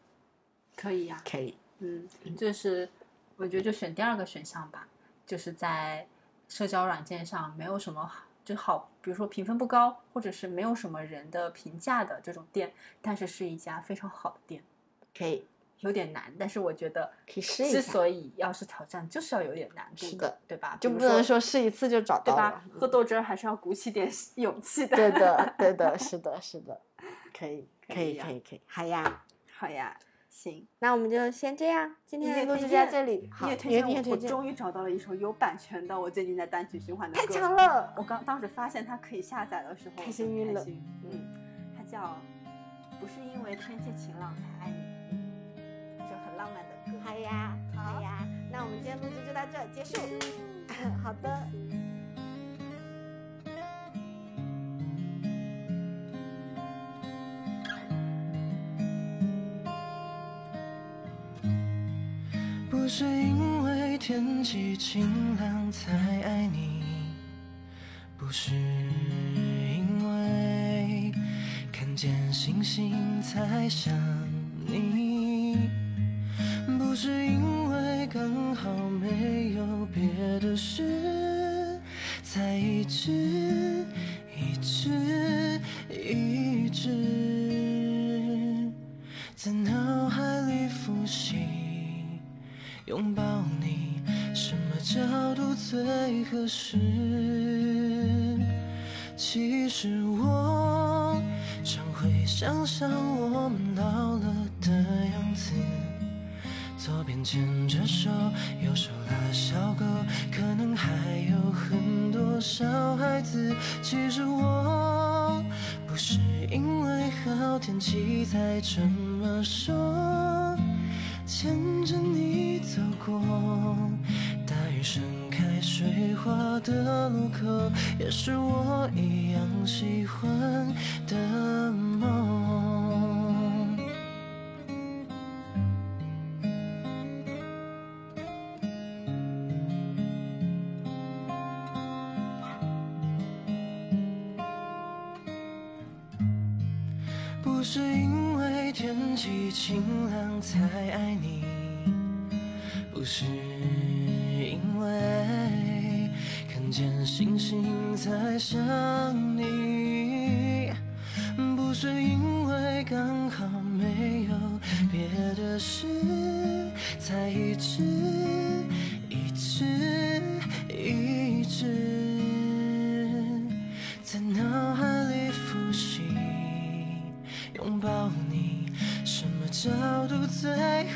可以呀，可以，嗯，就是。我觉得就选第二个选项吧，就是在社交软件上没有什么就好，比如说评分不高，或者是没有什么人的评价的这种店，但是是一家非常好的店，可以有点难，但是我觉得可以试一下。之所以要是挑战，就是要有点难度的，对吧？就不能说试一次就找到了。喝豆汁儿还是要鼓起点勇气的。对的，对的，是的，是的，可以，可以，可以，可以，好呀，好呀。行，那我们就先这样。今天的录制在这里。好，推荐我终于找到了一首有版权的，我最近在单曲循环的歌。太强了！我刚当时发现它可以下载的时候，开心晕了。嗯，它叫《不是因为天气晴朗才爱你》。好呀，好呀。那我们今天录制就到这结束。好的。不是因为天气晴朗才爱你，不是因为看见星星才想你，该怎么说。牵着你走过大雨盛开水花的路口，也是我晴朗才爱你，不是因为看见星星才想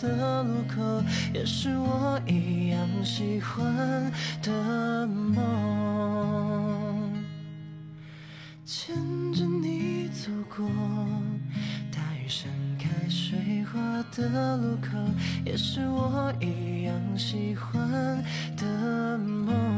的路口，也是我一样喜欢的梦。牵着你走过大雨盛开水花。的路口，也是我一样喜欢的梦。